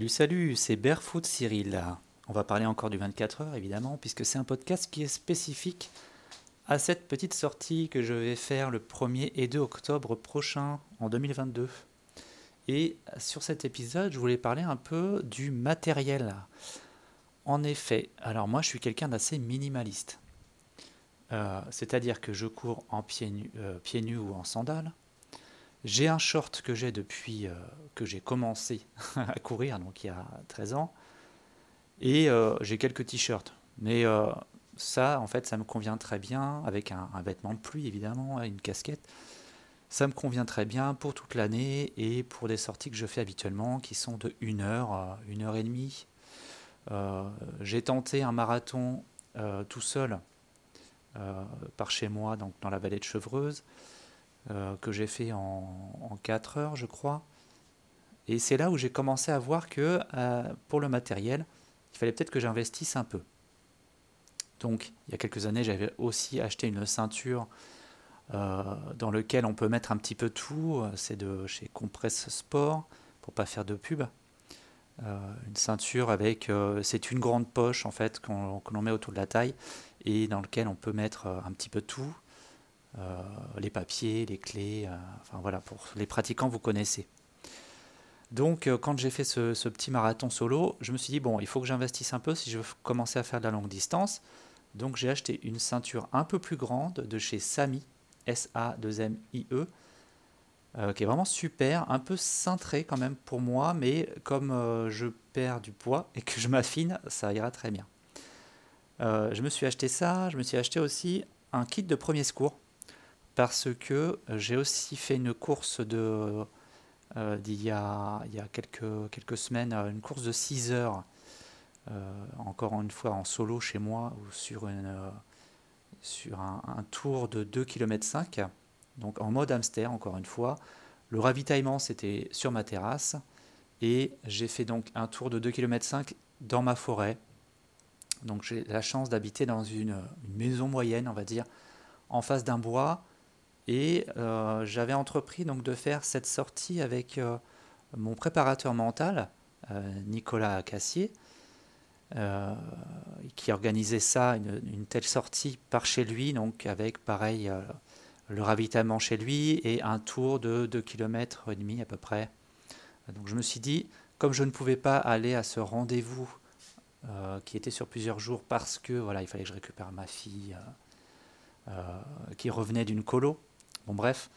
Salut, salut, c'est Barefoot Cyril. On va parler encore du 24 heures évidemment, puisque c'est un podcast qui est spécifique à cette petite sortie que je vais faire le 1er et 2 octobre prochain en 2022. Et sur cet épisode, je voulais parler un peu du matériel. En effet, alors moi je suis quelqu'un d'assez minimaliste. Euh, c'est-à-dire que je cours en pieds nus, euh, pieds nus ou en sandales. J'ai un short que j'ai depuis euh, que j'ai commencé à courir, donc il y a 13 ans. Et j'ai quelques t-shirts. Mais ça, en fait, ça me convient très bien, avec un, vêtement de pluie évidemment, une casquette. Ça me convient très bien pour toute l'année et pour des sorties que je fais habituellement qui sont de 1 heure à 1 heure et demie. j'ai tenté un marathon tout seul euh, par chez moi, donc dans la vallée de Chevreuse, euh, que j'ai fait en, en 4 heures, je crois. Et c'est là où j'ai commencé à voir que euh, pour le matériel, il fallait peut-être que j'investisse un peu. Donc, il y a quelques années, j'avais aussi acheté une ceinture dans laquelle on peut mettre un petit peu tout. C'est de chez Compress Sport, pour pas faire de pub. une ceinture avec, c'est une grande poche en fait qu'on met autour de la taille et dans lequel on peut mettre euh, un petit peu tout, euh, les papiers, les clés, euh, enfin voilà, pour les pratiquants, vous connaissez. Donc quand j'ai fait ce, petit marathon solo, je me suis dit, bon, il faut que j'investisse un peu si je veux commencer à faire de la longue distance. Donc j'ai acheté une ceinture un peu plus grande de chez Sami, S-A-2-M-I-E, qui est vraiment super, un peu cintrée quand même pour moi, mais comme je perds du poids et que je m'affine, ça ira très bien. Euh, je me suis acheté ça, je me suis acheté aussi un kit de premier secours parce que j'ai aussi fait une course de euh, d'il y a, il y a quelques, quelques semaines, une course de 6 heures, euh, encore une fois en solo chez moi ou sur, une, sur un, tour de 2 km 5, donc en mode hamster encore une fois. Le ravitaillement c'était sur ma terrasse et j'ai fait donc un tour de 2 km 5 dans ma forêt donc j'ai la chance d'habiter dans une, maison moyenne, on va dire, en face d'un bois. Et euh, j'avais entrepris donc de faire cette sortie avec euh, mon préparateur mental, euh, Nicolas Cassier, qui organisait ça, une, telle sortie par chez lui, donc avec pareil le ravitaillement chez lui et un tour de 2 km et demi à peu près. Donc je me suis dit, comme je ne pouvais pas aller à ce rendez-vous qui était sur plusieurs jours parce que voilà, il fallait que je récupère ma fille qui revenait d'une colo. Bon, bref,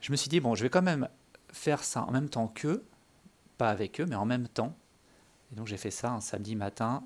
je me suis dit, bon, je vais quand même faire ça en même temps qu'eux, pas avec eux, mais en même temps. Et donc j'ai fait ça un samedi matin,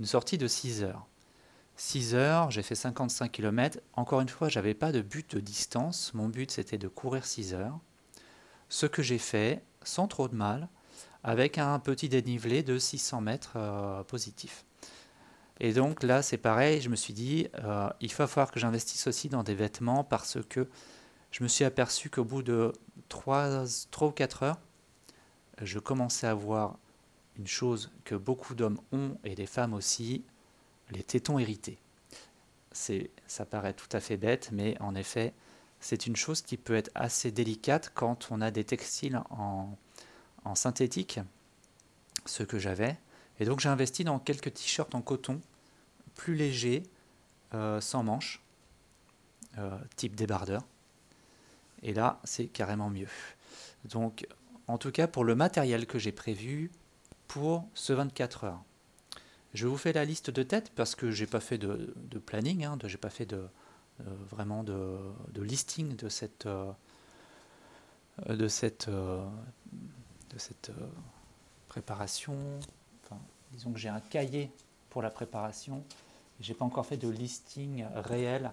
une sortie de 6 heures. 6 heures, j'ai fait 55 km. Encore une fois, j'avais pas de but de distance. Mon but, c'était de courir 6 heures. Ce que j'ai fait, sans trop de mal, avec un petit dénivelé de 600 mètres euh, positif. Et donc là, c'est pareil, je me suis dit, euh, il va falloir que j'investisse aussi dans des vêtements parce que je me suis aperçu qu'au bout de 3, 3 ou 4 heures, je commençais à voir une chose que beaucoup d'hommes ont et des femmes aussi, les tétons irrités. Ça paraît tout à fait bête, mais en effet, c'est une chose qui peut être assez délicate quand on a des textiles en, en synthétique, ce que j'avais. Et donc j'ai investi dans quelques t-shirts en coton, plus légers, euh, sans manches, euh, type débardeur. Et là, c'est carrément mieux. Donc, en tout cas, pour le matériel que j'ai prévu pour ce 24 heures. Je vous fais la liste de tête parce que j'ai pas fait de, planning, hein, j'ai pas fait euh, vraiment de, listing de cette, préparation. Disons que j'ai un cahier pour la préparation. J'ai pas encore fait de listing réel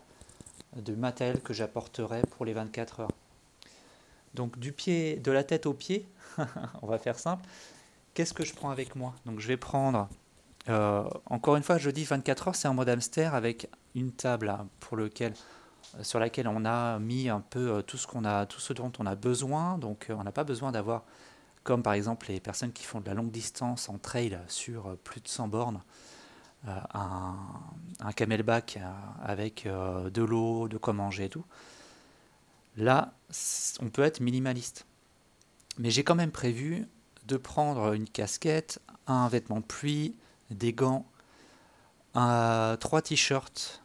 de matériel que j'apporterai pour les 24 heures. Donc du pied, de la tête aux pieds, on va faire simple. Qu'est-ce que je prends avec moi? Donc je vais prendre, euh, encore une fois, je dis 24 heures, c'est un mode hamster avec une table pour lequel, euh, sur laquelle on a mis un peu tout ce qu'on a, tout ce dont on a besoin. Donc on n'a pas besoin d'avoir comme par exemple les personnes qui font de la longue distance en trail sur euh, plus de 100 bornes, euh, un, camelback euh, avec de l'eau, de quoi manger et tout. Là, on peut être minimaliste. Mais j'ai quand même prévu de prendre une casquette, un vêtement de pluie, des gants, trois t-shirts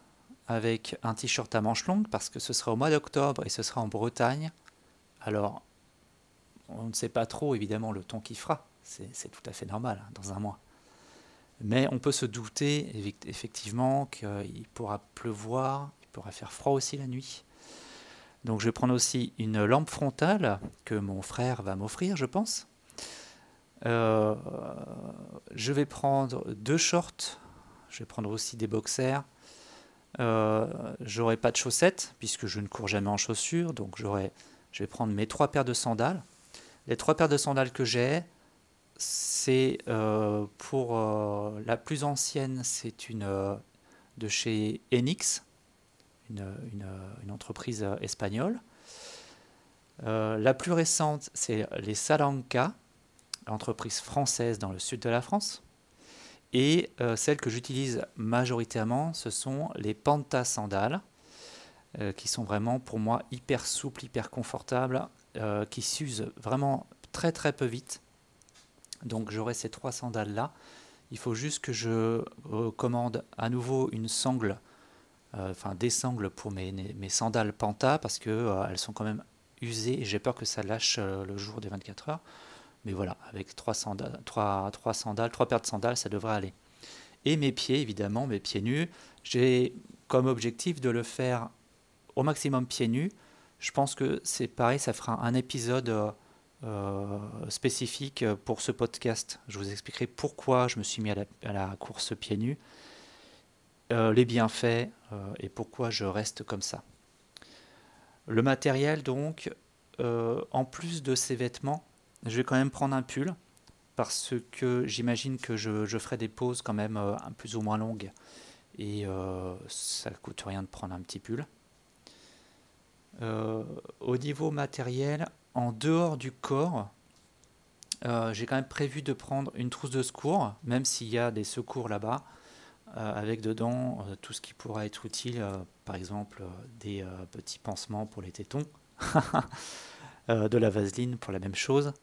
avec un t-shirt à manches longues parce que ce sera au mois d'octobre et ce sera en Bretagne. Alors, on ne sait pas trop évidemment le temps qu'il fera, c'est tout à fait normal hein, dans un mois. Mais on peut se douter effectivement qu'il pourra pleuvoir, il pourra faire froid aussi la nuit. Donc je vais prendre aussi une lampe frontale que mon frère va m'offrir, je pense. Euh, je vais prendre deux shorts. Je vais prendre aussi des boxers. Euh, j'aurai pas de chaussettes puisque je ne cours jamais en chaussures. Donc je vais prendre mes trois paires de sandales. Les trois paires de sandales que j'ai, c'est euh, pour euh, la plus ancienne, c'est une de chez Enix, une, entreprise espagnole. la plus récente, c'est les Salanca, entreprise française dans le sud de la France. Et euh, celles que j'utilise majoritairement, ce sont les Panta sandales, euh, qui sont vraiment pour moi hyper souples, hyper confortables, euh, qui s'usent vraiment très très peu vite. Donc j'aurai ces trois sandales là. Il faut juste que je commande à nouveau une sangle, enfin des sangles pour mes, sandales Panta parce qu'elles sont quand même usées et j'ai peur que ça lâche le jour des 24 heures. Mais voilà, avec trois sandales, trois sandales, trois paires de sandales, ça devrait aller. Et mes pieds, évidemment, mes pieds nus, j'ai comme objectif de le faire au maximum pieds nus. Je pense que c'est pareil, ça fera un épisode euh, spécifique pour ce podcast. Je vous expliquerai pourquoi je me suis mis à la, course pieds nus, euh, les bienfaits euh, et pourquoi je reste comme ça. Le matériel, donc, en plus de ces vêtements, je vais quand même prendre un pull parce que j'imagine que je, ferai des pauses quand même euh, plus ou moins longues et euh, ça ne coûte rien de prendre un petit pull. Euh, au niveau matériel, en dehors du corps, j'ai quand même prévu de prendre une trousse de secours, même s'il y a des secours là-bas, avec dedans tout ce qui pourra être utile, par exemple des petits pansements pour les tétons, de la vaseline pour la même chose,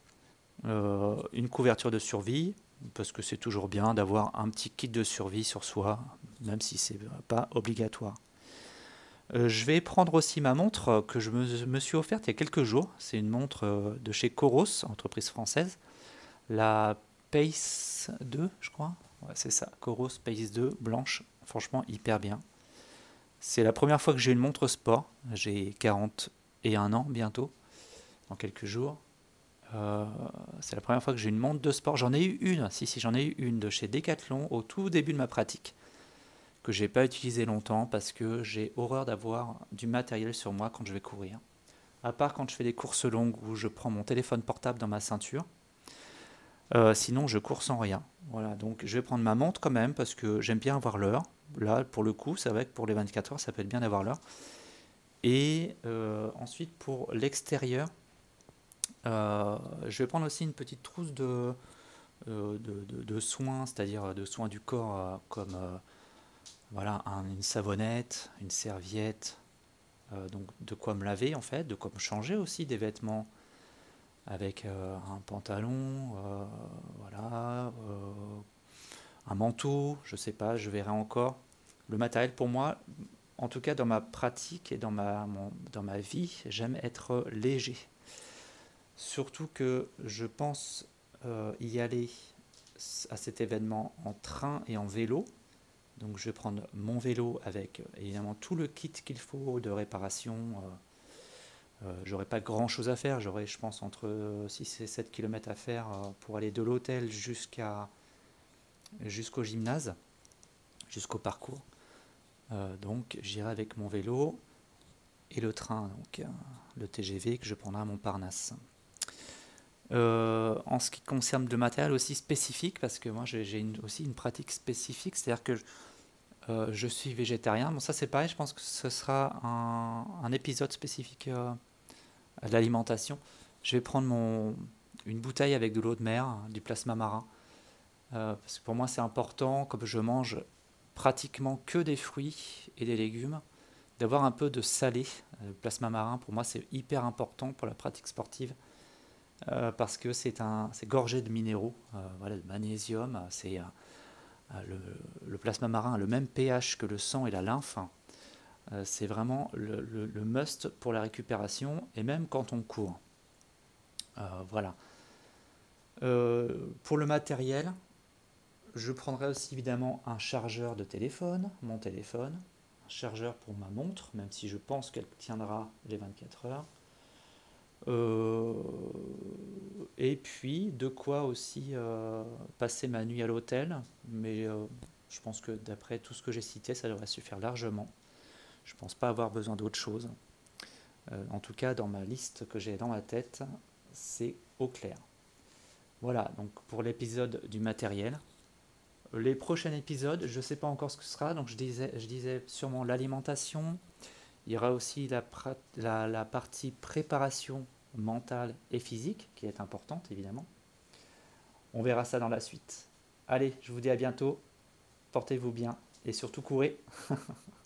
euh, une couverture de survie, parce que c'est toujours bien d'avoir un petit kit de survie sur soi, même si c'est pas obligatoire. Euh, je vais prendre aussi ma montre que je me, suis offerte il y a quelques jours. C'est une montre euh, de chez Coros, entreprise française. La Pace 2, je crois. c'est ça, Coros Pace 2, blanche. Franchement, hyper bien. C'est la première fois que j'ai une montre sport. J'ai 41 ans bientôt, dans quelques jours. Euh, c'est la première fois que j'ai une montre de sport. J'en ai eu une, si, si, j'en ai eu une de chez Decathlon au tout début de ma pratique, que j'ai pas utilisé longtemps parce que j'ai horreur d'avoir du matériel sur moi quand je vais courir. À part quand je fais des courses longues où je prends mon téléphone portable dans ma ceinture. Euh, sinon, je cours sans rien. Voilà, donc je vais prendre ma montre quand même parce que j'aime bien avoir l'heure. Là, pour le coup, c'est vrai que pour les 24 heures, ça peut être bien d'avoir l'heure. Et euh, ensuite, pour l'extérieur, euh, je vais prendre aussi une petite trousse de, de, soins, c'est-à-dire de soins du corps, comme voilà, une savonnette, une serviette, donc de quoi me laver en fait, de quoi me changer aussi des vêtements avec un pantalon, voilà, un manteau, je sais pas, je verrai encore. Le matériel pour moi, en tout cas dans ma pratique et dans ma, vie, j'aime être léger. Surtout que je pense euh, y aller à cet événement en train et en vélo. Donc je vais prendre mon vélo avec évidemment tout le kit qu'il faut de réparation. Euh, euh, j'aurai pas grand chose à faire, j'aurai je pense entre 6 et 7 km à faire pour aller de l'hôtel jusqu'à jusqu'au gymnase, jusqu'au parcours. donc j'irai avec mon vélo et le train, donc le TGV que je prendrai à Montparnasse. Euh, en ce qui concerne le matériel aussi spécifique, parce que moi j'ai aussi une pratique spécifique, c'est-à-dire que euh, je suis végétarien. Bon, ça c'est pareil, je pense que ce sera un, épisode spécifique euh, à l'alimentation. Je vais prendre mon, une bouteille avec de l'eau de mer, du plasma marin, parce que pour moi c'est important, comme je mange pratiquement que des fruits et des légumes, d'avoir un peu de salé. Le plasma marin, pour moi c'est hyper important pour la pratique sportive. Parce que c'est gorgé de minéraux, voilà, le magnésium, c'est le, le, plasma marin a le même pH que le sang et la lymphe. c'est vraiment le, le, must pour la récupération et même quand on court. voilà. pour le matériel, je prendrai aussi évidemment un chargeur de téléphone, mon téléphone, un chargeur pour ma montre, même si je pense qu'elle tiendra les 24 heures. Euh, et puis de quoi aussi euh, passer ma nuit à l'hôtel, mais euh, je pense que d'après tout ce que j'ai cité, ça devrait suffire largement. Je ne pense pas avoir besoin d'autre chose. en tout cas, dans ma liste que j'ai dans ma tête, c'est au clair. Voilà, donc pour l'épisode du matériel. Les prochains épisodes, je ne sais pas encore ce que ce sera, donc je disais, je disais sûrement l'alimentation. Il y aura aussi la, partie préparation mentale et physique, qui est importante évidemment. On verra ça dans la suite. Allez, je vous dis à bientôt. Portez-vous bien et surtout courez.